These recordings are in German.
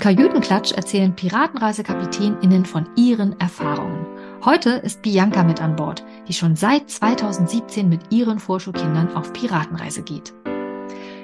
Kajütenklatsch erzählen Piratenreisekapitäninnen von ihren Erfahrungen. Heute ist Bianca mit an Bord, die schon seit 2017 mit ihren Vorschulkindern auf Piratenreise geht.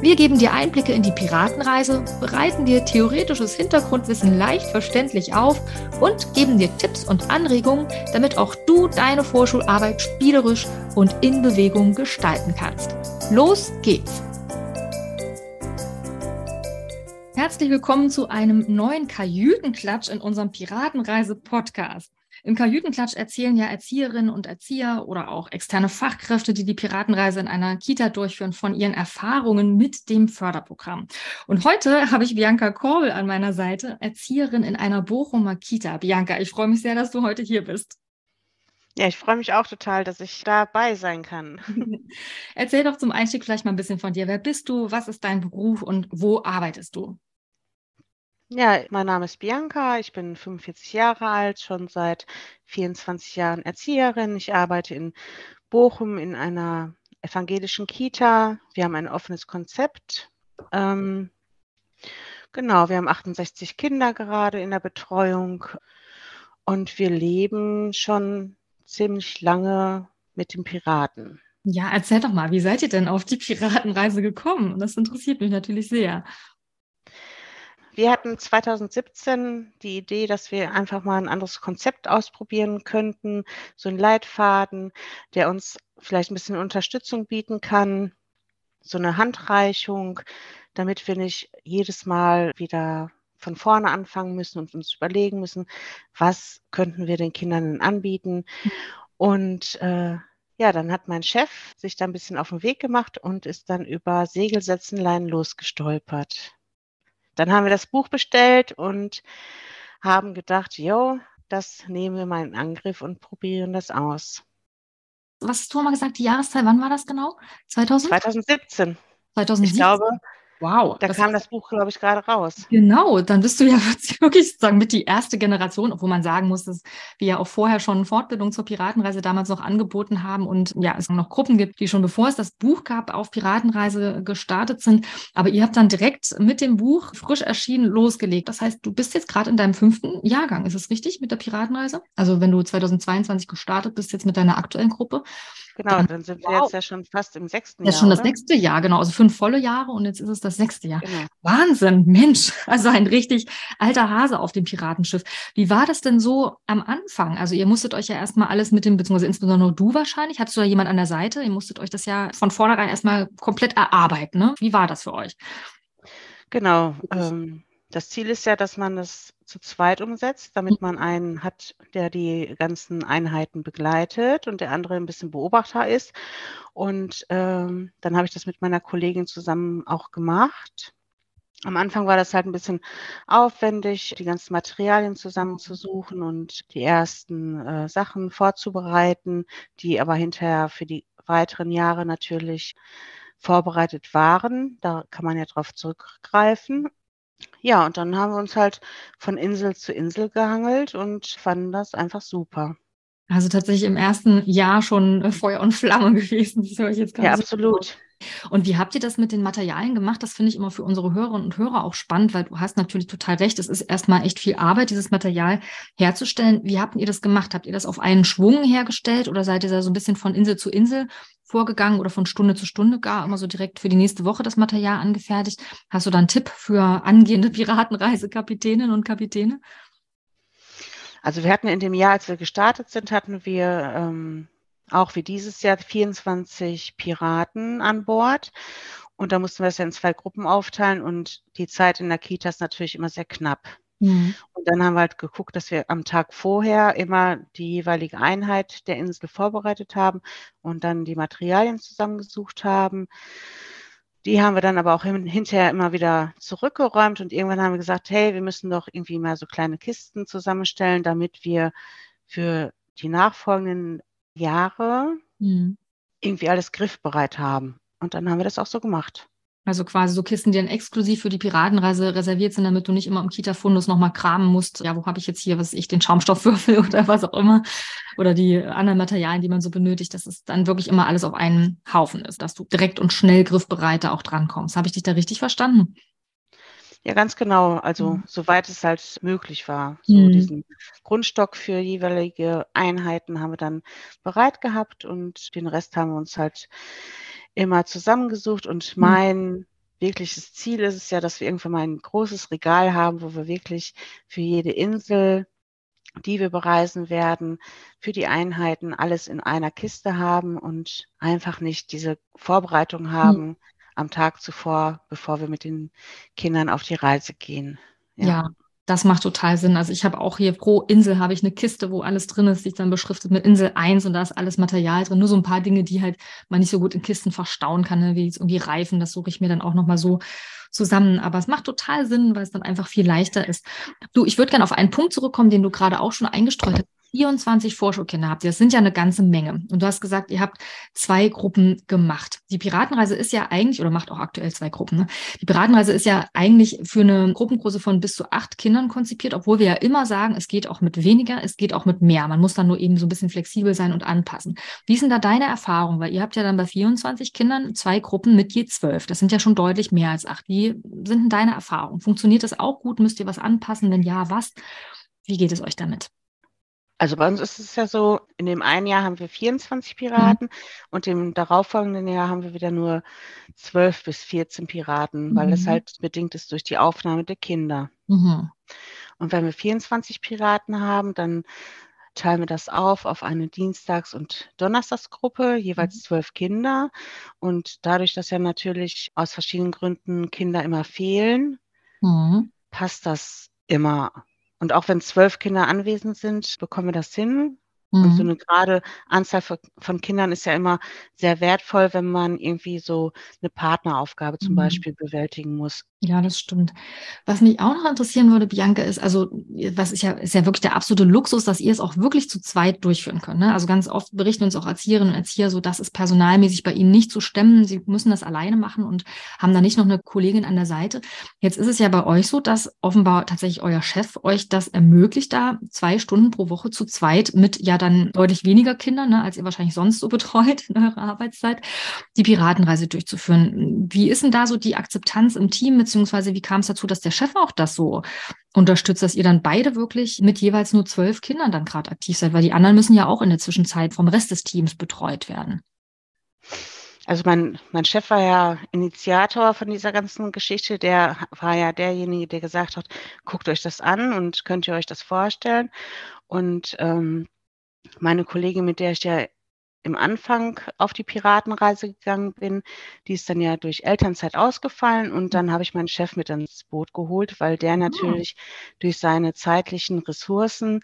Wir geben dir Einblicke in die Piratenreise, bereiten dir theoretisches Hintergrundwissen leicht verständlich auf und geben dir Tipps und Anregungen, damit auch du deine Vorschularbeit spielerisch und in Bewegung gestalten kannst. Los geht's! Herzlich willkommen zu einem neuen Kajütenklatsch in unserem Piratenreise-Podcast. Im Kajütenklatsch erzählen ja Erzieherinnen und Erzieher oder auch externe Fachkräfte, die die Piratenreise in einer Kita durchführen, von ihren Erfahrungen mit dem Förderprogramm. Und heute habe ich Bianca Korbel an meiner Seite, Erzieherin in einer Bochumer Kita. Bianca, ich freue mich sehr, dass du heute hier bist. Ja, ich freue mich auch total, dass ich dabei sein kann. Erzähl doch zum Einstieg vielleicht mal ein bisschen von dir. Wer bist du? Was ist dein Beruf und wo arbeitest du? Ja, mein Name ist Bianca, ich bin 45 Jahre alt, schon seit 24 Jahren Erzieherin. Ich arbeite in Bochum in einer evangelischen Kita. Wir haben ein offenes Konzept. Ähm, genau, wir haben 68 Kinder gerade in der Betreuung und wir leben schon ziemlich lange mit den Piraten. Ja, erzähl doch mal, wie seid ihr denn auf die Piratenreise gekommen? Das interessiert mich natürlich sehr. Wir hatten 2017 die Idee, dass wir einfach mal ein anderes Konzept ausprobieren könnten, so ein Leitfaden, der uns vielleicht ein bisschen Unterstützung bieten kann, so eine Handreichung, damit wir nicht jedes Mal wieder von vorne anfangen müssen und uns überlegen müssen, was könnten wir den Kindern anbieten. Und äh, ja, dann hat mein Chef sich da ein bisschen auf den Weg gemacht und ist dann über Segelsätzenlein losgestolpert. Dann haben wir das Buch bestellt und haben gedacht, jo, das nehmen wir mal in Angriff und probieren das aus. Was hast du mal gesagt, die Jahreszeit, wann war das genau? 2000? 2017. 2017. Ich glaube, Wow. Da kam das Buch, glaube ich, gerade raus. Genau, dann bist du ja wirklich sozusagen mit die erste Generation, obwohl man sagen muss, dass wir ja auch vorher schon Fortbildung zur Piratenreise damals noch angeboten haben und ja, es noch Gruppen gibt, die schon bevor es das Buch gab, auf Piratenreise gestartet sind. Aber ihr habt dann direkt mit dem Buch frisch erschienen losgelegt. Das heißt, du bist jetzt gerade in deinem fünften Jahrgang. Ist es richtig mit der Piratenreise? Also wenn du 2022 gestartet bist, jetzt mit deiner aktuellen Gruppe. Genau, dann, sind wow. wir jetzt ja schon fast im sechsten Jahr. Ja, schon oder? das sechste Jahr, genau. Also fünf volle Jahre und jetzt ist es das sechste Jahr. Genau. Wahnsinn, Mensch. Also ein richtig alter Hase auf dem Piratenschiff. Wie war das denn so am Anfang? Also ihr musstet euch ja erstmal alles mit dem, beziehungsweise insbesondere du wahrscheinlich, hattest du da jemand an der Seite? Ihr musstet euch das ja von vornherein erstmal komplett erarbeiten. Ne? Wie war das für euch? Genau. Ähm, das Ziel ist ja, dass man das zu zweit umsetzt, damit man einen hat, der die ganzen Einheiten begleitet und der andere ein bisschen Beobachter ist. Und ähm, dann habe ich das mit meiner Kollegin zusammen auch gemacht. Am Anfang war das halt ein bisschen aufwendig, die ganzen Materialien zusammenzusuchen und die ersten äh, Sachen vorzubereiten, die aber hinterher für die weiteren Jahre natürlich vorbereitet waren. Da kann man ja drauf zurückgreifen. Ja, und dann haben wir uns halt von Insel zu Insel gehangelt und fanden das einfach super. Also tatsächlich im ersten Jahr schon äh, Feuer und Flamme gewesen. Das höre ich jetzt Ja, absolut. Und wie habt ihr das mit den Materialien gemacht? Das finde ich immer für unsere Hörerinnen und Hörer auch spannend, weil du hast natürlich total recht. Es ist erstmal echt viel Arbeit, dieses Material herzustellen. Wie habt ihr das gemacht? Habt ihr das auf einen Schwung hergestellt oder seid ihr da so ein bisschen von Insel zu Insel vorgegangen oder von Stunde zu Stunde gar immer so direkt für die nächste Woche das Material angefertigt? Hast du da einen Tipp für angehende Piratenreisekapitäninnen und Kapitäne? Also wir hatten in dem Jahr, als wir gestartet sind, hatten wir ähm, auch wie dieses Jahr 24 Piraten an Bord. Und da mussten wir es ja in zwei Gruppen aufteilen und die Zeit in der Kita ist natürlich immer sehr knapp. Mhm. Und dann haben wir halt geguckt, dass wir am Tag vorher immer die jeweilige Einheit der Insel vorbereitet haben und dann die Materialien zusammengesucht haben. Die haben wir dann aber auch hinterher immer wieder zurückgeräumt und irgendwann haben wir gesagt, hey, wir müssen doch irgendwie mal so kleine Kisten zusammenstellen, damit wir für die nachfolgenden Jahre mhm. irgendwie alles griffbereit haben. Und dann haben wir das auch so gemacht. Also quasi so Kisten, die dann exklusiv für die Piratenreise reserviert sind, damit du nicht immer im Kita-Fundus nochmal kramen musst. Ja, wo habe ich jetzt hier, was ich, den Schaumstoffwürfel oder was auch immer. Oder die anderen Materialien, die man so benötigt, dass es dann wirklich immer alles auf einen Haufen ist, dass du direkt und schnell griffbereiter auch drankommst. Habe ich dich da richtig verstanden? Ja, ganz genau. Also mhm. soweit es halt möglich war. So mhm. diesen Grundstock für jeweilige Einheiten haben wir dann bereit gehabt und den Rest haben wir uns halt immer zusammengesucht und mhm. mein wirkliches Ziel ist es ja, dass wir irgendwann mal ein großes Regal haben, wo wir wirklich für jede Insel, die wir bereisen werden, für die Einheiten alles in einer Kiste haben und einfach nicht diese Vorbereitung mhm. haben mhm. am Tag zuvor, bevor wir mit den Kindern auf die Reise gehen. ja. ja das macht total Sinn. Also ich habe auch hier pro Insel habe ich eine Kiste, wo alles drin ist, die ist dann beschriftet mit Insel 1 und da ist alles Material drin. Nur so ein paar Dinge, die halt man nicht so gut in Kisten verstauen kann, ne? wie jetzt irgendwie Reifen. Das suche ich mir dann auch nochmal so zusammen. Aber es macht total Sinn, weil es dann einfach viel leichter ist. Du, ich würde gerne auf einen Punkt zurückkommen, den du gerade auch schon eingestreut hast. 24 Vorschulkinder habt ihr. Das sind ja eine ganze Menge. Und du hast gesagt, ihr habt zwei Gruppen gemacht. Die Piratenreise ist ja eigentlich, oder macht auch aktuell zwei Gruppen, ne? Die Piratenreise ist ja eigentlich für eine Gruppengröße von bis zu acht Kindern konzipiert, obwohl wir ja immer sagen, es geht auch mit weniger, es geht auch mit mehr. Man muss dann nur eben so ein bisschen flexibel sein und anpassen. Wie sind da deine Erfahrungen? Weil ihr habt ja dann bei 24 Kindern zwei Gruppen mit je zwölf. Das sind ja schon deutlich mehr als acht. Wie sind denn deine Erfahrungen? Funktioniert das auch gut? Müsst ihr was anpassen? Wenn ja, was? Wie geht es euch damit? Also bei uns ist es ja so, in dem einen Jahr haben wir 24 Piraten mhm. und im darauffolgenden Jahr haben wir wieder nur 12 bis 14 Piraten, mhm. weil es halt bedingt ist durch die Aufnahme der Kinder. Mhm. Und wenn wir 24 Piraten haben, dann teilen wir das auf auf eine Dienstags- und Donnerstagsgruppe, jeweils mhm. zwölf Kinder. Und dadurch, dass ja natürlich aus verschiedenen Gründen Kinder immer fehlen, mhm. passt das immer und auch wenn zwölf Kinder anwesend sind, bekommen wir das hin. Mhm. Und so mhm. eine gerade Anzahl von Kindern ist ja immer sehr wertvoll, wenn man irgendwie so eine Partneraufgabe zum mhm. Beispiel bewältigen muss. Ja, das stimmt. Was mich auch noch interessieren würde, Bianca, ist, also, was ist ja, ist ja wirklich der absolute Luxus, dass ihr es auch wirklich zu zweit durchführen könnt. Ne? Also ganz oft berichten uns auch Erzieherinnen und Erzieher so, das ist personalmäßig bei ihnen nicht zu stemmen. Sie müssen das alleine machen und haben da nicht noch eine Kollegin an der Seite. Jetzt ist es ja bei euch so, dass offenbar tatsächlich euer Chef euch das ermöglicht, da zwei Stunden pro Woche zu zweit mit ja dann deutlich weniger Kindern, ne, als ihr wahrscheinlich sonst so betreut in eurer Arbeitszeit, die Piratenreise durchzuführen. Wie ist denn da so die Akzeptanz im Team mit beziehungsweise wie kam es dazu, dass der Chef auch das so unterstützt, dass ihr dann beide wirklich mit jeweils nur zwölf Kindern dann gerade aktiv seid, weil die anderen müssen ja auch in der Zwischenzeit vom Rest des Teams betreut werden. Also mein, mein Chef war ja Initiator von dieser ganzen Geschichte. Der war ja derjenige, der gesagt hat, guckt euch das an und könnt ihr euch das vorstellen. Und ähm, meine Kollegin, mit der ich ja im Anfang auf die Piratenreise gegangen bin. Die ist dann ja durch Elternzeit ausgefallen und dann habe ich meinen Chef mit ins Boot geholt, weil der ah. natürlich durch seine zeitlichen Ressourcen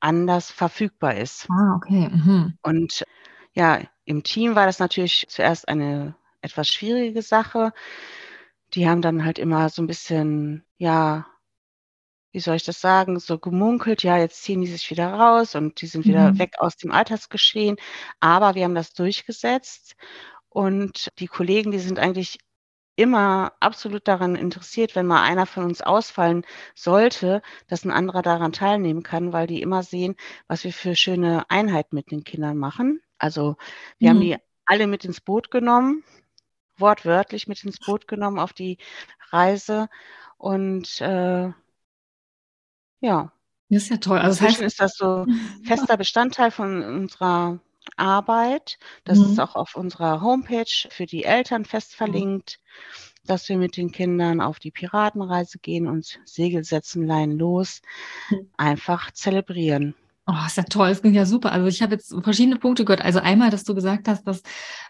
anders verfügbar ist. Ah, okay. Mhm. Und ja, im Team war das natürlich zuerst eine etwas schwierige Sache. Die haben dann halt immer so ein bisschen, ja, wie soll ich das sagen, so gemunkelt, ja, jetzt ziehen die sich wieder raus und die sind wieder mhm. weg aus dem Alltagsgeschehen. Aber wir haben das durchgesetzt und die Kollegen, die sind eigentlich immer absolut daran interessiert, wenn mal einer von uns ausfallen sollte, dass ein anderer daran teilnehmen kann, weil die immer sehen, was wir für schöne Einheiten mit den Kindern machen. Also wir mhm. haben die alle mit ins Boot genommen, wortwörtlich mit ins Boot genommen auf die Reise und äh, ja. Das ist ja toll. Also das heißt, ist das so fester Bestandteil von unserer Arbeit. Das mhm. ist auch auf unserer Homepage für die Eltern fest mhm. verlinkt, dass wir mit den Kindern auf die Piratenreise gehen und Segel setzen, leihen los, mhm. einfach zelebrieren. Oh, ist ja toll, das klingt ja super. Also ich habe jetzt verschiedene Punkte gehört. Also einmal, dass du gesagt hast, dass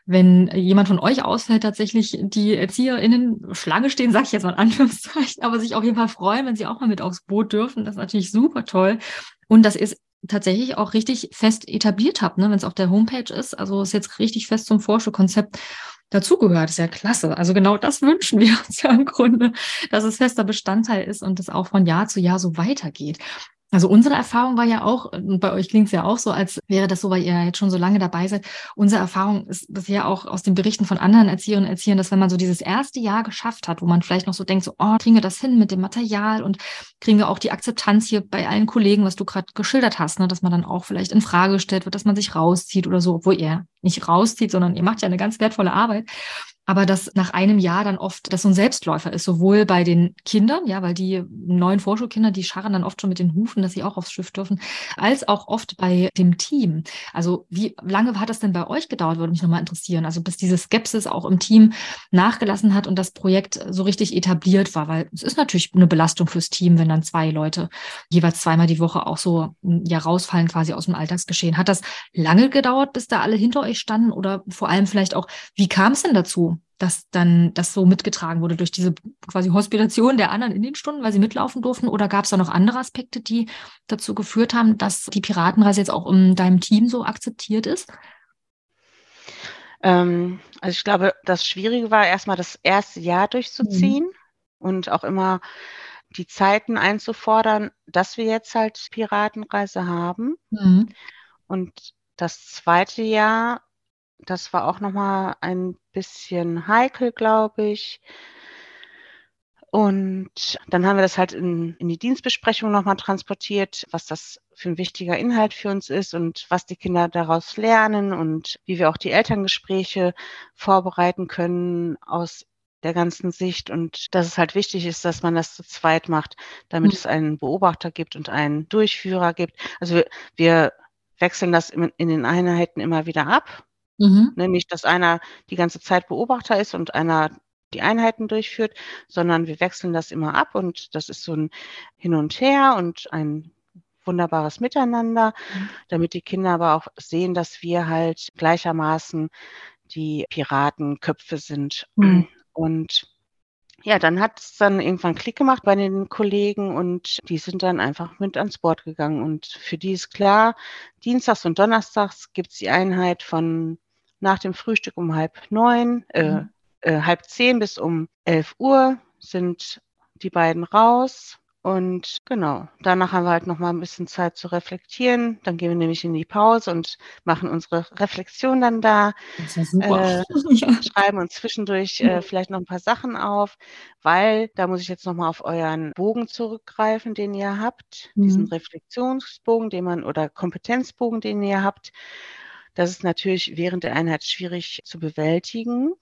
wenn jemand von euch ausfällt, tatsächlich die ErzieherInnen Schlange stehen, sage ich jetzt mal in Anführungszeichen, aber sich auf jeden Fall freuen, wenn sie auch mal mit aufs Boot dürfen. Das ist natürlich super toll. Und das ist tatsächlich auch richtig fest etabliert habt, ne, wenn es auf der Homepage ist. Also ist jetzt richtig fest zum Vorschulkonzept dazugehört. Ist ja klasse. Also genau das wünschen wir uns ja im Grunde, dass es fester Bestandteil ist und es auch von Jahr zu Jahr so weitergeht. Also unsere Erfahrung war ja auch, und bei euch klingt es ja auch so, als wäre das so, weil ihr jetzt schon so lange dabei seid. Unsere Erfahrung ist bisher auch aus den Berichten von anderen Erzieherinnen und Erziehern, dass wenn man so dieses erste Jahr geschafft hat, wo man vielleicht noch so denkt, so, oh, kriegen wir das hin mit dem Material und kriegen wir auch die Akzeptanz hier bei allen Kollegen, was du gerade geschildert hast, ne, dass man dann auch vielleicht in Frage gestellt wird, dass man sich rauszieht oder so, obwohl ihr nicht rauszieht, sondern ihr macht ja eine ganz wertvolle Arbeit aber dass nach einem Jahr dann oft das so ein Selbstläufer ist, sowohl bei den Kindern, ja, weil die neuen Vorschulkinder, die scharren dann oft schon mit den Hufen, dass sie auch aufs Schiff dürfen, als auch oft bei dem Team. Also wie lange hat das denn bei euch gedauert, würde mich nochmal interessieren, also bis diese Skepsis auch im Team nachgelassen hat und das Projekt so richtig etabliert war, weil es ist natürlich eine Belastung fürs Team, wenn dann zwei Leute jeweils zweimal die Woche auch so ja rausfallen quasi aus dem Alltagsgeschehen. Hat das lange gedauert, bis da alle hinter euch standen oder vor allem vielleicht auch, wie kam es denn dazu? Dass dann das so mitgetragen wurde durch diese quasi Hospitation der anderen in den Stunden, weil sie mitlaufen durften? Oder gab es da noch andere Aspekte, die dazu geführt haben, dass die Piratenreise jetzt auch in deinem Team so akzeptiert ist? Ähm, also ich glaube, das Schwierige war erstmal das erste Jahr durchzuziehen mhm. und auch immer die Zeiten einzufordern, dass wir jetzt halt Piratenreise haben. Mhm. Und das zweite Jahr das war auch nochmal ein bisschen heikel, glaube ich. Und dann haben wir das halt in, in die Dienstbesprechung nochmal transportiert, was das für ein wichtiger Inhalt für uns ist und was die Kinder daraus lernen und wie wir auch die Elterngespräche vorbereiten können aus der ganzen Sicht und dass es halt wichtig ist, dass man das zu zweit macht, damit mhm. es einen Beobachter gibt und einen Durchführer gibt. Also wir, wir wechseln das in, in den Einheiten immer wieder ab Mhm. Ne, nicht, dass einer die ganze Zeit Beobachter ist und einer die Einheiten durchführt, sondern wir wechseln das immer ab und das ist so ein Hin und Her und ein wunderbares Miteinander, mhm. damit die Kinder aber auch sehen, dass wir halt gleichermaßen die Piratenköpfe sind. Mhm. Und ja, dann hat es dann irgendwann Klick gemacht bei den Kollegen und die sind dann einfach mit ans Board gegangen. Und für die ist klar, Dienstags und Donnerstags gibt es die Einheit von nach dem Frühstück um halb neun, äh, mhm. äh, halb zehn bis um elf Uhr sind die beiden raus. Und genau, danach haben wir halt noch mal ein bisschen Zeit zu reflektieren. Dann gehen wir nämlich in die Pause und machen unsere Reflexion dann da. Das ist super. Äh, ja. Schreiben uns zwischendurch äh, vielleicht noch ein paar Sachen auf, weil da muss ich jetzt noch mal auf euren Bogen zurückgreifen, den ihr habt, mhm. diesen Reflexionsbogen, den man oder Kompetenzbogen, den ihr habt. Das ist natürlich während der Einheit schwierig zu bewältigen,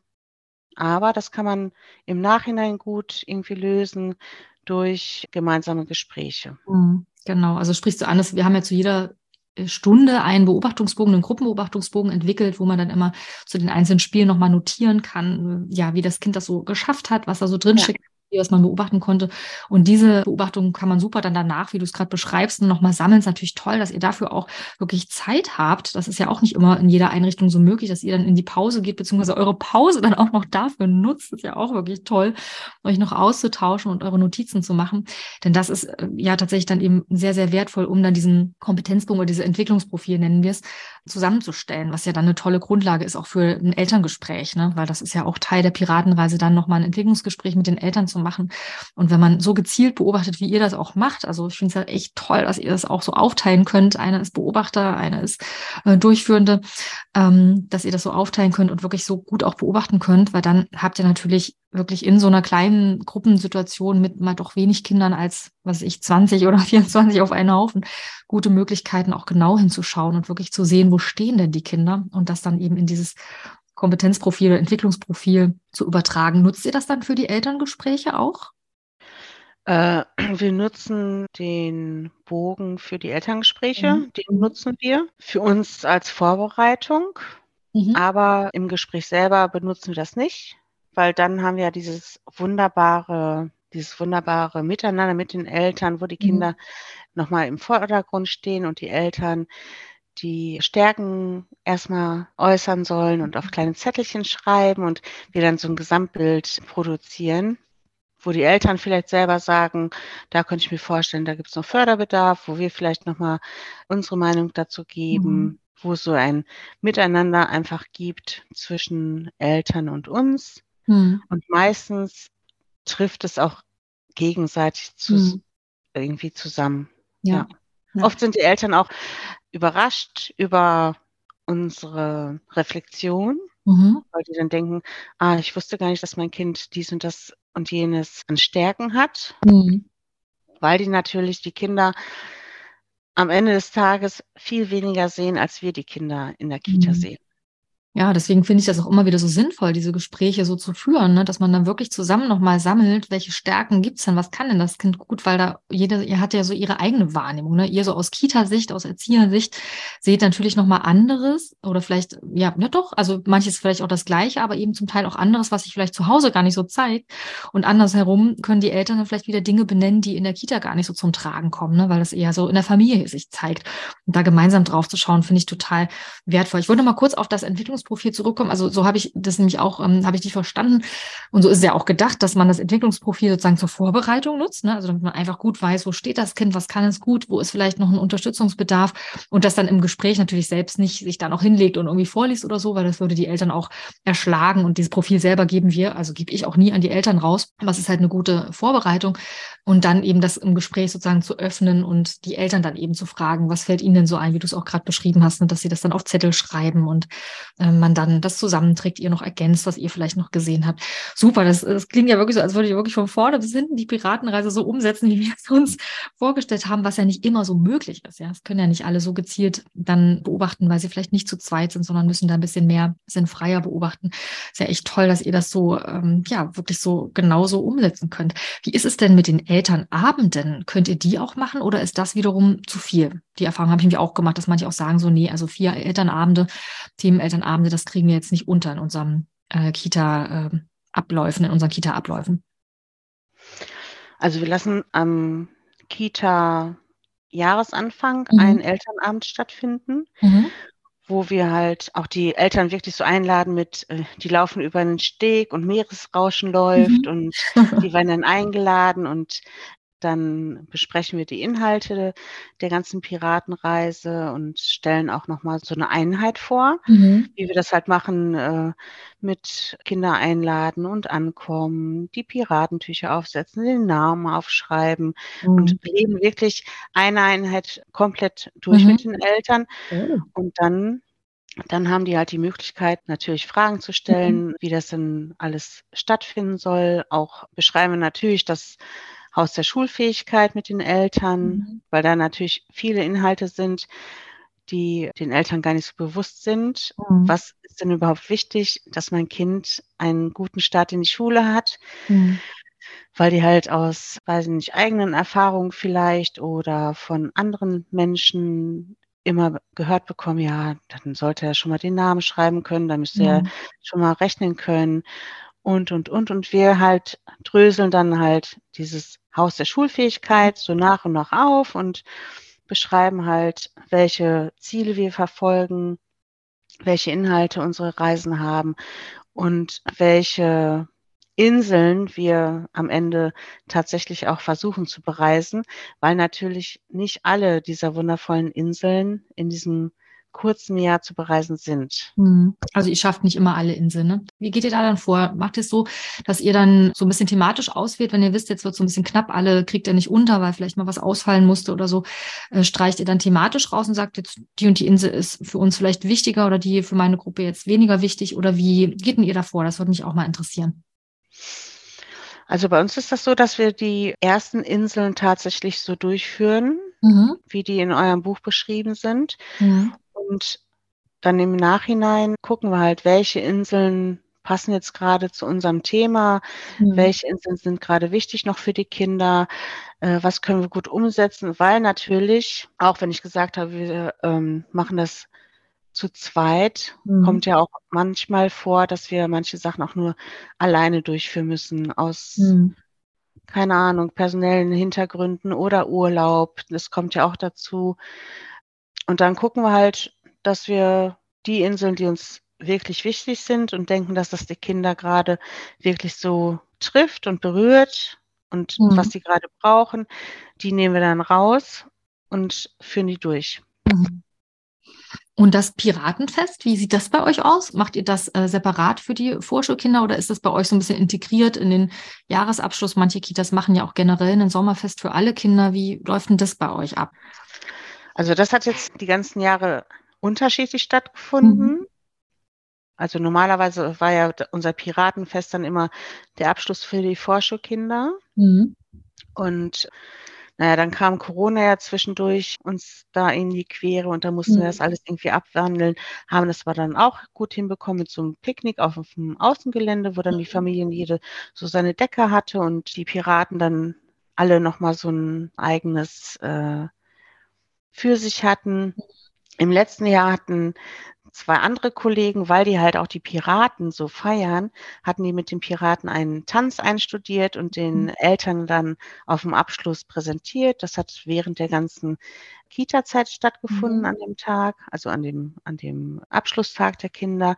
aber das kann man im Nachhinein gut irgendwie lösen durch gemeinsame Gespräche. Mhm, genau, also sprichst du an, dass wir haben ja zu jeder äh, Stunde einen Beobachtungsbogen, einen Gruppenbeobachtungsbogen entwickelt, wo man dann immer zu den einzelnen Spielen nochmal notieren kann, ja, wie das Kind das so geschafft hat, was da so drin ja was man beobachten konnte. Und diese Beobachtung kann man super dann danach, wie du es gerade beschreibst, nochmal sammeln. Ist natürlich toll, dass ihr dafür auch wirklich Zeit habt. Das ist ja auch nicht immer in jeder Einrichtung so möglich, dass ihr dann in die Pause geht, beziehungsweise eure Pause dann auch noch dafür nutzt. Ist ja auch wirklich toll, euch noch auszutauschen und eure Notizen zu machen. Denn das ist äh, ja tatsächlich dann eben sehr, sehr wertvoll, um dann diesen Kompetenzpunkt oder diese Entwicklungsprofil, nennen wir es, zusammenzustellen, was ja dann eine tolle Grundlage ist auch für ein Elterngespräch, ne? weil das ist ja auch Teil der Piratenreise, dann nochmal ein Entwicklungsgespräch mit den Eltern zu machen. Und wenn man so gezielt beobachtet, wie ihr das auch macht, also ich finde es halt echt toll, dass ihr das auch so aufteilen könnt. Einer ist Beobachter, einer ist äh, Durchführende, ähm, dass ihr das so aufteilen könnt und wirklich so gut auch beobachten könnt, weil dann habt ihr natürlich wirklich in so einer kleinen Gruppensituation mit mal doch wenig Kindern als, was ich, 20 oder 24 auf einen Haufen, gute Möglichkeiten auch genau hinzuschauen und wirklich zu sehen, wo stehen denn die Kinder und das dann eben in dieses Kompetenzprofil oder Entwicklungsprofil zu übertragen. Nutzt ihr das dann für die Elterngespräche auch? Äh, wir nutzen den Bogen für die Elterngespräche, mhm. den nutzen wir für uns als Vorbereitung, mhm. aber im Gespräch selber benutzen wir das nicht, weil dann haben wir ja dieses wunderbare, dieses wunderbare Miteinander mit den Eltern, wo die mhm. Kinder nochmal im Vordergrund stehen und die Eltern die Stärken erstmal äußern sollen und auf kleine Zettelchen schreiben und wir dann so ein Gesamtbild produzieren, wo die Eltern vielleicht selber sagen, da könnte ich mir vorstellen, da gibt es noch Förderbedarf, wo wir vielleicht nochmal unsere Meinung dazu geben, mhm. wo es so ein Miteinander einfach gibt zwischen Eltern und uns. Mhm. Und meistens trifft es auch gegenseitig zu, mhm. irgendwie zusammen. Ja. ja. Oft sind die Eltern auch überrascht über unsere Reflexion, mhm. weil die dann denken, ah, ich wusste gar nicht, dass mein Kind dies und das und jenes an Stärken hat, mhm. weil die natürlich die Kinder am Ende des Tages viel weniger sehen, als wir die Kinder in der Kita mhm. sehen. Ja, deswegen finde ich das auch immer wieder so sinnvoll, diese Gespräche so zu führen, ne? dass man dann wirklich zusammen nochmal sammelt, welche Stärken gibt's denn, was kann denn das Kind gut, weil da jeder, ihr hat ja so ihre eigene Wahrnehmung, ne? Ihr so aus Kita-Sicht, aus Erziehersicht seht natürlich nochmal anderes oder vielleicht, ja, ja doch, also manches vielleicht auch das Gleiche, aber eben zum Teil auch anderes, was sich vielleicht zu Hause gar nicht so zeigt. Und andersherum können die Eltern dann vielleicht wieder Dinge benennen, die in der Kita gar nicht so zum Tragen kommen, ne? weil das eher so in der Familie sich zeigt. Und da gemeinsam drauf zu schauen, finde ich total wertvoll. Ich wollte mal kurz auf das Entwicklungs Entwicklungsprofil zurückkommen. Also so habe ich das nämlich auch, ähm, habe ich dich verstanden. Und so ist es ja auch gedacht, dass man das Entwicklungsprofil sozusagen zur Vorbereitung nutzt. Ne? Also damit man einfach gut weiß, wo steht das Kind, was kann es gut, wo ist vielleicht noch ein Unterstützungsbedarf und das dann im Gespräch natürlich selbst nicht sich dann auch hinlegt und irgendwie vorliest oder so, weil das würde die Eltern auch erschlagen und dieses Profil selber geben wir, also gebe ich auch nie an die Eltern raus. Es ist halt eine gute Vorbereitung und dann eben das im Gespräch sozusagen zu öffnen und die Eltern dann eben zu fragen, was fällt ihnen denn so ein, wie du es auch gerade beschrieben hast, ne? dass sie das dann auf Zettel schreiben und ähm, man dann das zusammenträgt, ihr noch ergänzt, was ihr vielleicht noch gesehen habt. Super, das, das klingt ja wirklich so, als würde ich wirklich von vorne bis hinten die Piratenreise so umsetzen, wie wir es uns vorgestellt haben, was ja nicht immer so möglich ist. Ja, es können ja nicht alle so gezielt dann beobachten, weil sie vielleicht nicht zu zweit sind, sondern müssen da ein bisschen mehr sinnfreier beobachten. Ist ja echt toll, dass ihr das so, ähm, ja, wirklich so genauso umsetzen könnt. Wie ist es denn mit den Elternabenden? Könnt ihr die auch machen oder ist das wiederum zu viel? Die Erfahrung habe ich mir auch gemacht, dass manche auch sagen so, nee, also vier Elternabende, Themenelternabende, das kriegen wir jetzt nicht unter in unserem äh, Kita-Abläufen, äh, in unseren Kita-Abläufen. Also wir lassen am Kita-Jahresanfang mhm. einen Elternabend stattfinden, mhm. wo wir halt auch die Eltern wirklich so einladen mit, äh, die laufen über einen Steg und Meeresrauschen läuft mhm. und die werden dann eingeladen und dann besprechen wir die Inhalte der ganzen Piratenreise und stellen auch nochmal so eine Einheit vor, mhm. wie wir das halt machen äh, mit Kinder einladen und ankommen, die Piratentücher aufsetzen, den Namen aufschreiben mhm. und leben wirklich eine Einheit komplett durch mhm. mit den Eltern. Oh. Und dann dann haben die halt die Möglichkeit, natürlich Fragen zu stellen, mhm. wie das denn alles stattfinden soll. Auch beschreiben wir natürlich, dass Haus der Schulfähigkeit mit den Eltern, mhm. weil da natürlich viele Inhalte sind, die den Eltern gar nicht so bewusst sind. Mhm. Was ist denn überhaupt wichtig, dass mein Kind einen guten Start in die Schule hat? Mhm. Weil die halt aus, weiß ich nicht, eigenen Erfahrungen vielleicht oder von anderen Menschen immer gehört bekommen, ja, dann sollte er schon mal den Namen schreiben können, dann müsste er schon mal rechnen können und, und, und. Und wir halt dröseln dann halt dieses Haus der Schulfähigkeit so nach und nach auf und beschreiben halt, welche Ziele wir verfolgen, welche Inhalte unsere Reisen haben und welche Inseln wir am Ende tatsächlich auch versuchen zu bereisen, weil natürlich nicht alle dieser wundervollen Inseln in diesem kurzen Jahr zu bereisen sind. Hm. Also ihr schafft nicht immer alle Inseln. Ne? Wie geht ihr da dann vor? Macht es so, dass ihr dann so ein bisschen thematisch auswählt, wenn ihr wisst, jetzt wird so ein bisschen knapp, alle kriegt ihr nicht unter, weil vielleicht mal was ausfallen musste oder so, äh, streicht ihr dann thematisch raus und sagt jetzt, die und die Insel ist für uns vielleicht wichtiger oder die für meine Gruppe jetzt weniger wichtig oder wie geht denn ihr davor? Das würde mich auch mal interessieren. Also bei uns ist das so, dass wir die ersten Inseln tatsächlich so durchführen, mhm. wie die in eurem Buch beschrieben sind. Mhm. Und dann im Nachhinein gucken wir halt, welche Inseln passen jetzt gerade zu unserem Thema, mhm. welche Inseln sind gerade wichtig noch für die Kinder, äh, was können wir gut umsetzen, weil natürlich, auch wenn ich gesagt habe, wir ähm, machen das zu zweit, mhm. kommt ja auch manchmal vor, dass wir manche Sachen auch nur alleine durchführen müssen, aus, mhm. keine Ahnung, personellen Hintergründen oder Urlaub, das kommt ja auch dazu. Und dann gucken wir halt, dass wir die Inseln, die uns wirklich wichtig sind und denken, dass das die Kinder gerade wirklich so trifft und berührt und mhm. was sie gerade brauchen, die nehmen wir dann raus und führen die durch. Mhm. Und das Piratenfest, wie sieht das bei euch aus? Macht ihr das äh, separat für die Vorschulkinder oder ist das bei euch so ein bisschen integriert in den Jahresabschluss? Manche Kitas machen ja auch generell ein Sommerfest für alle Kinder. Wie läuft denn das bei euch ab? Also das hat jetzt die ganzen Jahre unterschiedlich stattgefunden. Mhm. Also normalerweise war ja unser Piratenfest dann immer der Abschluss für die Vorschulkinder. Mhm. Und naja, dann kam Corona ja zwischendurch uns da in die Quere und da mussten mhm. wir das alles irgendwie abwandeln, haben das aber dann auch gut hinbekommen mit so einem Picknick auf dem Außengelände, wo dann die mhm. Familien jede so seine Decke hatte und die Piraten dann alle nochmal so ein eigenes äh, für sich hatten. Im letzten Jahr hatten zwei andere Kollegen, weil die halt auch die Piraten so feiern, hatten die mit den Piraten einen Tanz einstudiert und den mhm. Eltern dann auf dem Abschluss präsentiert. Das hat während der ganzen Kita-Zeit stattgefunden mhm. an dem Tag, also an dem, an dem Abschlusstag der Kinder.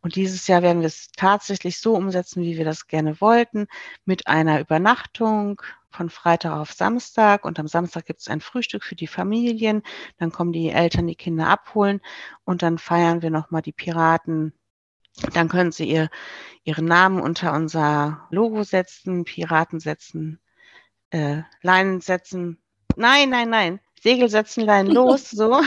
Und dieses Jahr werden wir es tatsächlich so umsetzen, wie wir das gerne wollten, mit einer Übernachtung, von Freitag auf Samstag und am Samstag gibt es ein Frühstück für die Familien. Dann kommen die Eltern die Kinder abholen und dann feiern wir nochmal die Piraten. Dann können sie ihr, ihren Namen unter unser Logo setzen, Piraten setzen, äh, Leinen setzen. Nein, nein, nein. Segel setzen, Leinen los, so.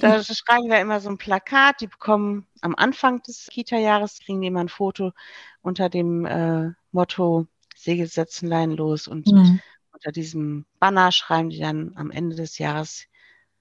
da schreiben wir immer so ein Plakat. Die bekommen am Anfang des Kita-Jahres, kriegen die immer ein Foto unter dem äh, Motto Segel setzen, Leinen los. Und mhm. unter diesem Banner schreiben die dann am Ende des Jahres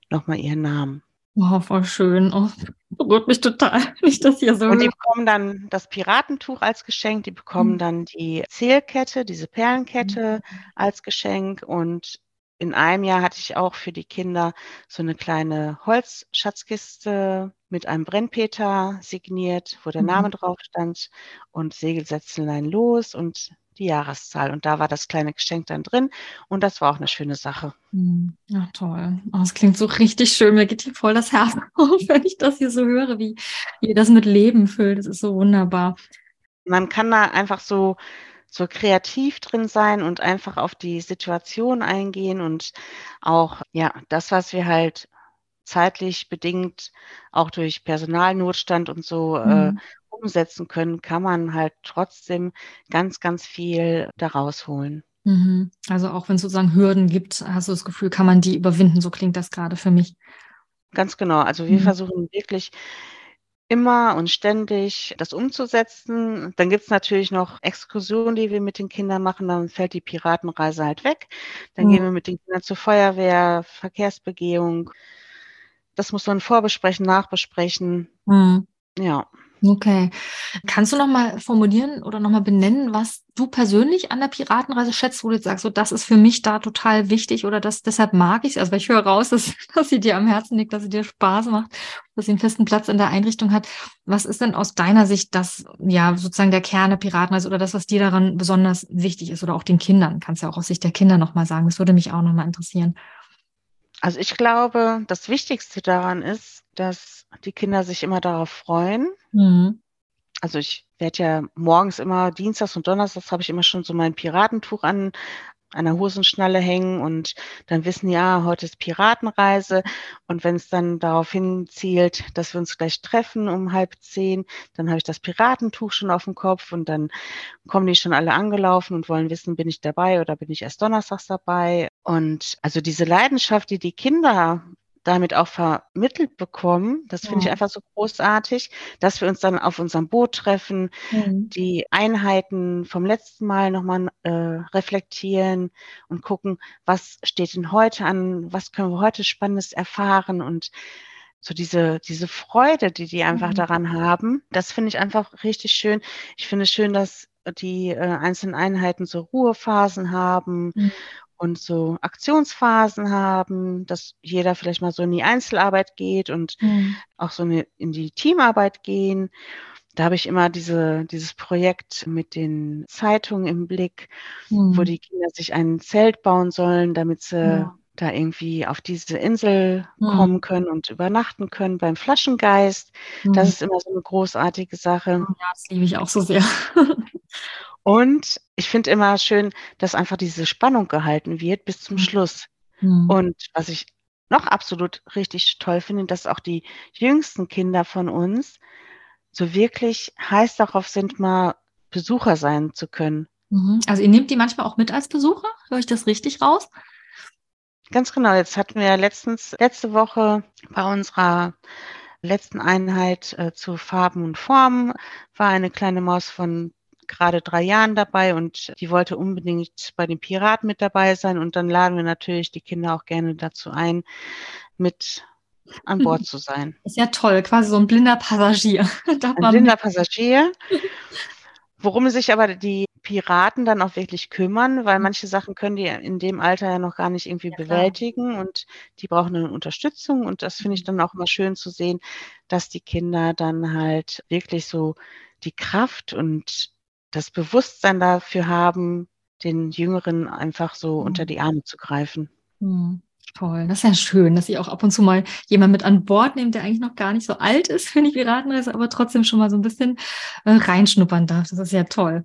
nochmal ihren Namen. Wow, voll schön. Oh, berührt mich total, nicht dass ihr so. Und die bekommen dann das Piratentuch als Geschenk, die bekommen mhm. dann die Zählkette, diese Perlenkette mhm. als Geschenk und in einem Jahr hatte ich auch für die Kinder so eine kleine Holzschatzkiste mit einem Brennpeter signiert, wo der Name mhm. drauf stand und Segelsätzlein los und die Jahreszahl. Und da war das kleine Geschenk dann drin und das war auch eine schöne Sache. Mhm. Ja, toll. Oh, das klingt so richtig schön. Mir geht hier voll das Herz auf, wenn ich das hier so höre, wie ihr das mit Leben füllt. Das ist so wunderbar. Man kann da einfach so so kreativ drin sein und einfach auf die Situation eingehen und auch, ja, das, was wir halt zeitlich bedingt auch durch Personalnotstand und so äh, mhm. äh, umsetzen können, kann man halt trotzdem ganz, ganz viel daraus holen. Mhm. Also auch wenn es sozusagen Hürden gibt, hast du das Gefühl, kann man die überwinden. So klingt das gerade für mich. Ganz genau. Also wir mhm. versuchen wirklich immer und ständig das umzusetzen. Dann gibt's natürlich noch Exkursionen, die wir mit den Kindern machen. Dann fällt die Piratenreise halt weg. Dann mhm. gehen wir mit den Kindern zur Feuerwehr, Verkehrsbegehung. Das muss man vorbesprechen, nachbesprechen. Mhm. Ja. Okay. Kannst du noch mal formulieren oder noch mal benennen, was du persönlich an der Piratenreise schätzt, wo du jetzt sagst, so das ist für mich da total wichtig oder das deshalb mag ich es. Also weil ich höre raus, dass, dass sie dir am Herzen liegt, dass sie dir Spaß macht, dass sie einen festen Platz in der Einrichtung hat. Was ist denn aus deiner Sicht das, ja, sozusagen der Kern der Piratenreise oder das, was dir daran besonders wichtig ist oder auch den Kindern? Kannst du ja auch aus Sicht der Kinder noch mal sagen. Das würde mich auch noch mal interessieren. Also ich glaube, das Wichtigste daran ist, dass die Kinder sich immer darauf freuen. Mhm. Also ich werde ja morgens immer, Dienstags und Donnerstags habe ich immer schon so mein Piratentuch an, an der Hosenschnalle hängen und dann wissen, ja, heute ist Piratenreise. Und wenn es dann darauf hinzielt, dass wir uns gleich treffen um halb zehn, dann habe ich das Piratentuch schon auf dem Kopf und dann kommen die schon alle angelaufen und wollen wissen, bin ich dabei oder bin ich erst donnerstags dabei. Und also diese Leidenschaft, die die Kinder damit auch vermittelt bekommen. Das finde ja. ich einfach so großartig, dass wir uns dann auf unserem Boot treffen, mhm. die Einheiten vom letzten Mal nochmal äh, reflektieren und gucken, was steht denn heute an, was können wir heute Spannendes erfahren und so diese, diese Freude, die die einfach mhm. daran haben, das finde ich einfach richtig schön. Ich finde es schön, dass die äh, einzelnen Einheiten so Ruhephasen haben mhm und so Aktionsphasen haben, dass jeder vielleicht mal so in die Einzelarbeit geht und mhm. auch so eine, in die Teamarbeit gehen. Da habe ich immer diese, dieses Projekt mit den Zeitungen im Blick, mhm. wo die Kinder sich ein Zelt bauen sollen, damit sie ja. da irgendwie auf diese Insel mhm. kommen können und übernachten können beim Flaschengeist. Das ist immer so eine großartige Sache. Ja, das liebe ich auch so sehr. Und ich finde immer schön, dass einfach diese Spannung gehalten wird bis zum mhm. Schluss. Mhm. Und was ich noch absolut richtig toll finde, dass auch die jüngsten Kinder von uns so wirklich heiß darauf sind, mal Besucher sein zu können. Mhm. Also ihr nehmt die manchmal auch mit als Besucher? Höre ich das richtig raus? Ganz genau. Jetzt hatten wir letztens, letzte Woche bei unserer letzten Einheit äh, zu Farben und Formen war eine kleine Maus von gerade drei Jahren dabei und die wollte unbedingt bei den Piraten mit dabei sein. Und dann laden wir natürlich die Kinder auch gerne dazu ein, mit an Bord zu sein. Ist ja toll, quasi so ein blinder Passagier. ein blinder Passagier. Worum sich aber die Piraten dann auch wirklich kümmern, weil mhm. manche Sachen können die in dem Alter ja noch gar nicht irgendwie ja, bewältigen und die brauchen eine Unterstützung und das finde ich mhm. dann auch immer schön zu sehen, dass die Kinder dann halt wirklich so die Kraft und das Bewusstsein dafür haben, den Jüngeren einfach so mhm. unter die Arme zu greifen. Mhm. Toll, das ist ja schön, dass ihr auch ab und zu mal jemand mit an Bord nehmt, der eigentlich noch gar nicht so alt ist für die Piratenreise, aber trotzdem schon mal so ein bisschen äh, reinschnuppern darf. Das ist ja toll.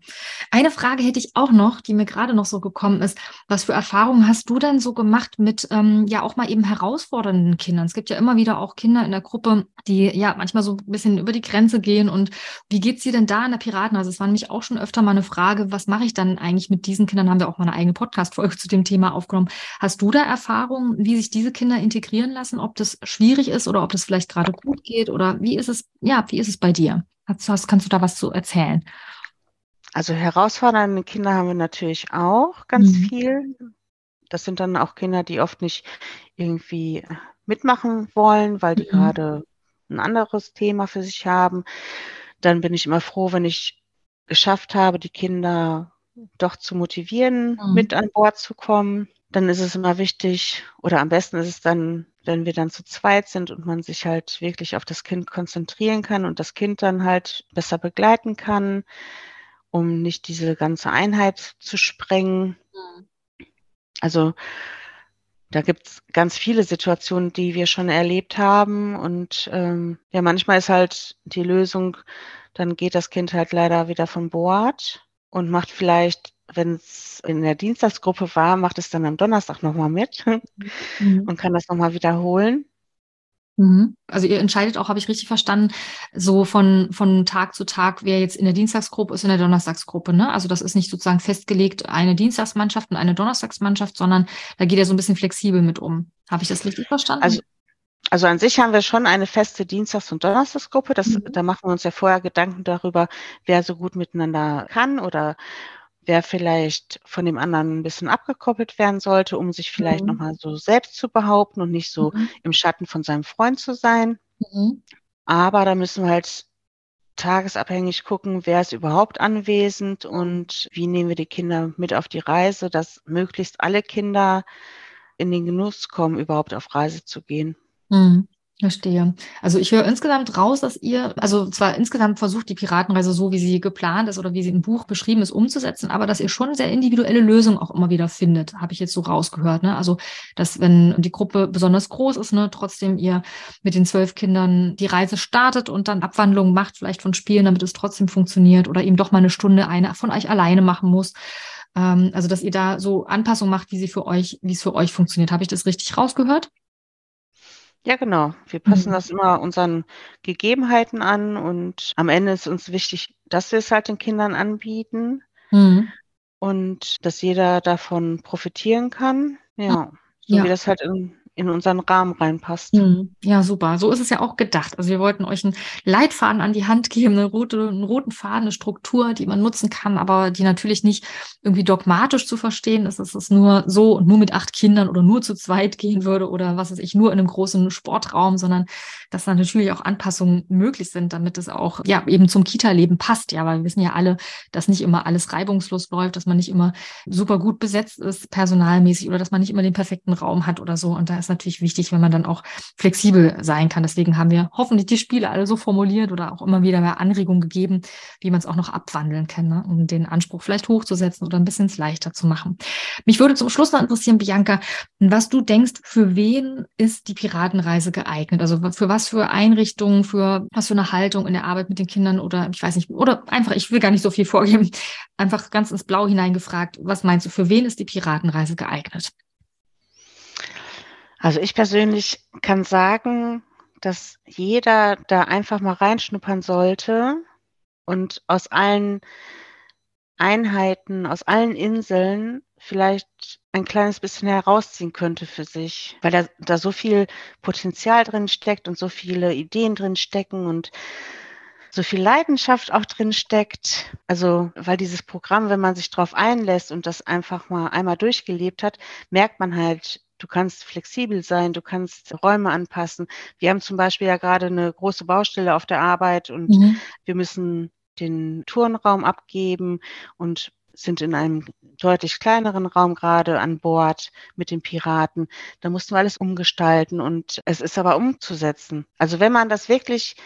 Eine Frage hätte ich auch noch, die mir gerade noch so gekommen ist. Was für Erfahrungen hast du denn so gemacht mit ähm, ja auch mal eben herausfordernden Kindern? Es gibt ja immer wieder auch Kinder in der Gruppe, die ja manchmal so ein bisschen über die Grenze gehen. Und wie geht's dir denn da in der Piratenreise? Es war nämlich auch schon öfter mal eine Frage, was mache ich dann eigentlich mit diesen Kindern? Haben wir auch mal eine eigene Podcast-Folge zu dem Thema aufgenommen. Hast du da Erfahrungen? Wie sich diese Kinder integrieren lassen, ob das schwierig ist oder ob das vielleicht gerade gut geht oder wie ist es, ja, wie ist es bei dir? Hast, hast, kannst du da was zu erzählen? Also herausfordernde Kinder haben wir natürlich auch ganz mhm. viel. Das sind dann auch Kinder, die oft nicht irgendwie mitmachen wollen, weil die mhm. gerade ein anderes Thema für sich haben. Dann bin ich immer froh, wenn ich geschafft habe, die Kinder doch zu motivieren, mhm. mit an Bord zu kommen dann ist es immer wichtig oder am besten ist es dann, wenn wir dann zu zweit sind und man sich halt wirklich auf das Kind konzentrieren kann und das Kind dann halt besser begleiten kann, um nicht diese ganze Einheit zu sprengen. Also da gibt es ganz viele Situationen, die wir schon erlebt haben. Und ähm, ja, manchmal ist halt die Lösung, dann geht das Kind halt leider wieder von Bord und macht vielleicht wenn es in der Dienstagsgruppe war, macht es dann am Donnerstag nochmal mit mhm. und kann das nochmal wiederholen. Mhm. Also ihr entscheidet auch, habe ich richtig verstanden, so von, von Tag zu Tag, wer jetzt in der Dienstagsgruppe ist, in der Donnerstagsgruppe. Ne? Also das ist nicht sozusagen festgelegt, eine Dienstagsmannschaft und eine Donnerstagsmannschaft, sondern da geht er so ein bisschen flexibel mit um. Habe ich das richtig verstanden? Also, also an sich haben wir schon eine feste Dienstags- und Donnerstagsgruppe. Das, mhm. Da machen wir uns ja vorher Gedanken darüber, wer so gut miteinander kann oder wer vielleicht von dem anderen ein bisschen abgekoppelt werden sollte, um sich vielleicht mhm. nochmal so selbst zu behaupten und nicht so mhm. im Schatten von seinem Freund zu sein. Mhm. Aber da müssen wir halt tagesabhängig gucken, wer ist überhaupt anwesend und wie nehmen wir die Kinder mit auf die Reise, dass möglichst alle Kinder in den Genuss kommen, überhaupt auf Reise zu gehen. Mhm. Verstehe. Also ich höre insgesamt raus, dass ihr, also zwar insgesamt versucht, die Piratenreise so, wie sie geplant ist oder wie sie im Buch beschrieben ist, umzusetzen, aber dass ihr schon sehr individuelle Lösungen auch immer wieder findet, habe ich jetzt so rausgehört. Ne? Also, dass wenn die Gruppe besonders groß ist, ne, trotzdem ihr mit den zwölf Kindern die Reise startet und dann Abwandlungen macht, vielleicht von Spielen, damit es trotzdem funktioniert oder eben doch mal eine Stunde eine von euch alleine machen muss. Ähm, also, dass ihr da so Anpassungen macht, wie sie für euch, wie es für euch funktioniert. Habe ich das richtig rausgehört? Ja, genau. Wir passen mhm. das immer unseren Gegebenheiten an und am Ende ist uns wichtig, dass wir es halt den Kindern anbieten mhm. und dass jeder davon profitieren kann. Ja, so ja. wie das halt in, in unseren Rahmen reinpasst. Mhm. Ja, super. So ist es ja auch gedacht. Also wir wollten euch einen Leitfaden an die Hand geben, eine rote, einen roten Faden, eine Struktur, die man nutzen kann, aber die natürlich nicht irgendwie dogmatisch zu verstehen ist, dass es nur so und nur mit acht Kindern oder nur zu zweit gehen würde oder was weiß ich, nur in einem großen Sportraum, sondern dass da natürlich auch Anpassungen möglich sind, damit es auch ja eben zum Kita-Leben passt. Ja, weil wir wissen ja alle, dass nicht immer alles reibungslos läuft, dass man nicht immer super gut besetzt ist, personalmäßig oder dass man nicht immer den perfekten Raum hat oder so. Und da ist natürlich wichtig, wenn man dann auch flexibel sein kann. Deswegen haben wir hoffentlich die Spiele alle so formuliert oder auch immer wieder mehr Anregungen gegeben, wie man es auch noch abwandeln kann, ne? um den Anspruch vielleicht hochzusetzen oder ein bisschen leichter zu machen. Mich würde zum Schluss noch interessieren, Bianca, was du denkst, für wen ist die Piratenreise geeignet? Also für was für Einrichtungen, für was für eine Haltung in der Arbeit mit den Kindern oder ich weiß nicht, oder einfach, ich will gar nicht so viel vorgeben, einfach ganz ins Blau hineingefragt, was meinst du, für wen ist die Piratenreise geeignet? Also ich persönlich kann sagen, dass jeder da einfach mal reinschnuppern sollte und aus allen Einheiten, aus allen Inseln vielleicht ein kleines bisschen herausziehen könnte für sich, weil da, da so viel Potenzial drin steckt und so viele Ideen drin stecken und so viel Leidenschaft auch drin steckt. Also, weil dieses Programm, wenn man sich darauf einlässt und das einfach mal einmal durchgelebt hat, merkt man halt, du kannst flexibel sein, du kannst Räume anpassen. Wir haben zum Beispiel ja gerade eine große Baustelle auf der Arbeit und mhm. wir müssen den Turnraum abgeben und sind in einem deutlich kleineren Raum gerade an Bord mit den Piraten. Da mussten wir alles umgestalten und es ist aber umzusetzen. Also wenn man das wirklich,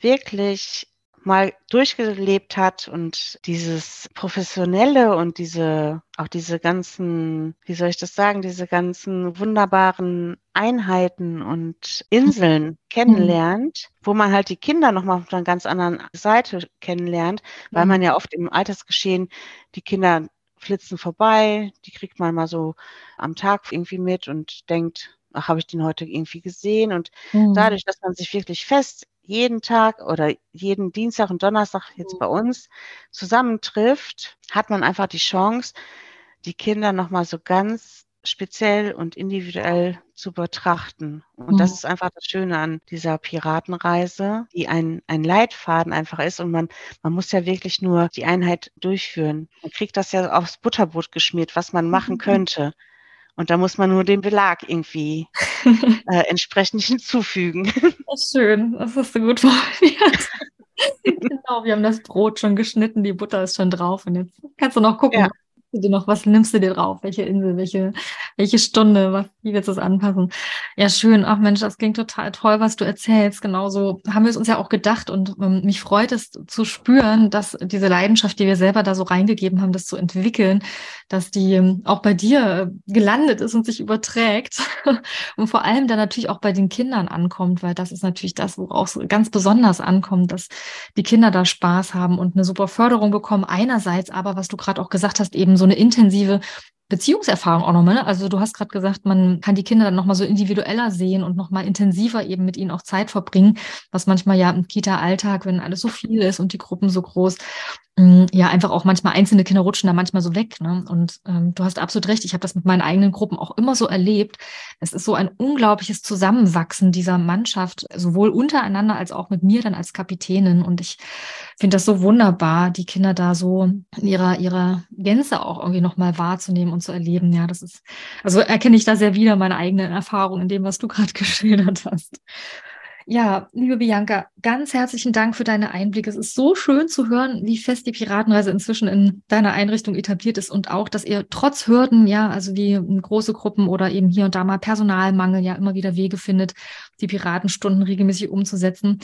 wirklich mal durchgelebt hat und dieses professionelle und diese auch diese ganzen, wie soll ich das sagen, diese ganzen wunderbaren Einheiten und Inseln mhm. kennenlernt, wo man halt die Kinder nochmal auf einer ganz anderen Seite kennenlernt, weil mhm. man ja oft im Altersgeschehen die Kinder flitzen vorbei, die kriegt man mal so am Tag irgendwie mit und denkt, ach, habe ich den heute irgendwie gesehen? Und mhm. dadurch, dass man sich wirklich fest jeden Tag oder jeden Dienstag und Donnerstag jetzt mhm. bei uns zusammentrifft, hat man einfach die Chance, die Kinder nochmal so ganz speziell und individuell zu betrachten. Und mhm. das ist einfach das Schöne an dieser Piratenreise, die ein, ein Leitfaden einfach ist. Und man, man muss ja wirklich nur die Einheit durchführen. Man kriegt das ja aufs Butterbrot geschmiert, was man machen könnte. Und da muss man nur den Belag irgendwie äh, entsprechend hinzufügen. Das ist schön, das hast du gut formuliert. genau, wir haben das Brot schon geschnitten, die Butter ist schon drauf und jetzt kannst du noch gucken, ja du dir noch, was nimmst du dir drauf? Welche Insel, welche, welche Stunde, was, wie willst es anpassen? Ja, schön. Ach Mensch, das klingt total toll, was du erzählst. Genauso haben wir es uns ja auch gedacht und ähm, mich freut es zu spüren, dass diese Leidenschaft, die wir selber da so reingegeben haben, das zu entwickeln, dass die ähm, auch bei dir gelandet ist und sich überträgt und vor allem dann natürlich auch bei den Kindern ankommt, weil das ist natürlich das, worauf es ganz besonders ankommt, dass die Kinder da Spaß haben und eine super Förderung bekommen. Einerseits aber, was du gerade auch gesagt hast, eben so eine intensive Beziehungserfahrung auch nochmal. Ne? Also du hast gerade gesagt, man kann die Kinder dann nochmal so individueller sehen und nochmal intensiver eben mit ihnen auch Zeit verbringen, was manchmal ja im Kita-Alltag, wenn alles so viel ist und die Gruppen so groß, ja, einfach auch manchmal einzelne Kinder rutschen da manchmal so weg. Ne? Und ähm, du hast absolut recht, ich habe das mit meinen eigenen Gruppen auch immer so erlebt. Es ist so ein unglaubliches Zusammenwachsen dieser Mannschaft, sowohl untereinander als auch mit mir dann als Kapitänin. Und ich finde das so wunderbar, die Kinder da so in ihrer, ihrer Gänze auch irgendwie nochmal wahrzunehmen und zu erleben. Ja, das ist, also erkenne ich da sehr wieder meine eigenen Erfahrungen in dem, was du gerade geschildert hast. Ja, liebe Bianca, ganz herzlichen Dank für deine Einblicke. Es ist so schön zu hören, wie fest die Piratenreise inzwischen in deiner Einrichtung etabliert ist und auch, dass ihr trotz Hürden, ja, also wie große Gruppen oder eben hier und da mal Personalmangel ja immer wieder Wege findet, die Piratenstunden regelmäßig umzusetzen.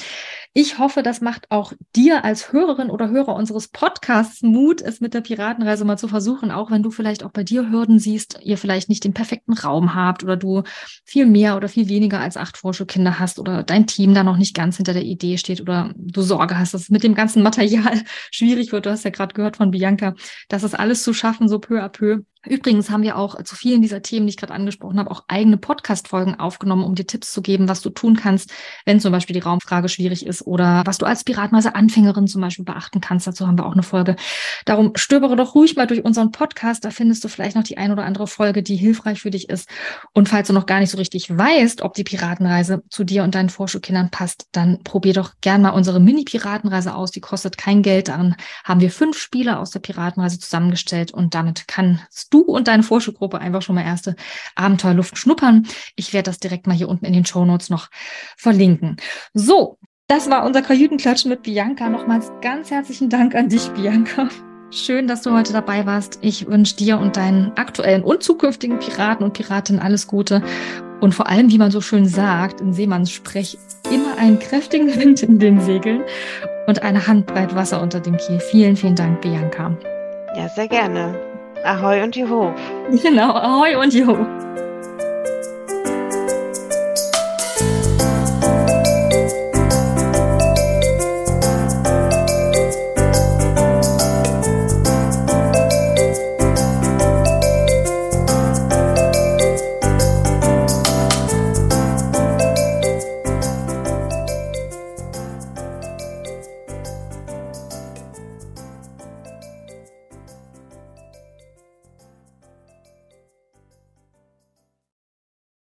Ich hoffe, das macht auch dir als Hörerin oder Hörer unseres Podcasts Mut, es mit der Piratenreise mal zu versuchen, auch wenn du vielleicht auch bei dir Hürden siehst, ihr vielleicht nicht den perfekten Raum habt oder du viel mehr oder viel weniger als acht Vorschulkinder hast oder dein Team da noch nicht ganz hinter der Idee steht oder du Sorge hast, dass es mit dem ganzen Material schwierig wird. Du hast ja gerade gehört von Bianca, dass es alles zu schaffen, so peu à peu. Übrigens haben wir auch zu vielen dieser Themen, die ich gerade angesprochen habe, auch eigene Podcast-Folgen aufgenommen, um dir Tipps zu geben, was du tun kannst, wenn zum Beispiel die Raumfrage schwierig ist oder was du als Piratmeiser-Anfängerin zum Beispiel beachten kannst. Dazu haben wir auch eine Folge. Darum stöbere doch ruhig mal durch unseren Podcast. Da findest du vielleicht noch die ein oder andere Folge, die hilfreich für dich ist. Und falls du noch gar nicht so richtig weißt, ob die Piratenreise zu dir und deinen Vorschulkindern passt, dann probier doch gern mal unsere Mini-Piratenreise aus. Die kostet kein Geld. Darin haben wir fünf Spiele aus der Piratenreise zusammengestellt und damit kannst du und deine Vorschulgruppe einfach schon mal erste Abenteuerluft schnuppern. Ich werde das direkt mal hier unten in den Show Notes noch verlinken. So, das war unser Kajütenklatschen mit Bianca. Nochmals ganz herzlichen Dank an dich, Bianca. Schön, dass du heute dabei warst. Ich wünsche dir und deinen aktuellen und zukünftigen Piraten und Piratinnen alles Gute. Und vor allem, wie man so schön sagt, in Seemannssprech, immer einen kräftigen Wind in den Segeln und eine Handbreit Wasser unter dem Kiel. Vielen, vielen Dank, Bianca. Ja, sehr gerne. Ahoi und Juhu. Genau, Ahoi und Juhu.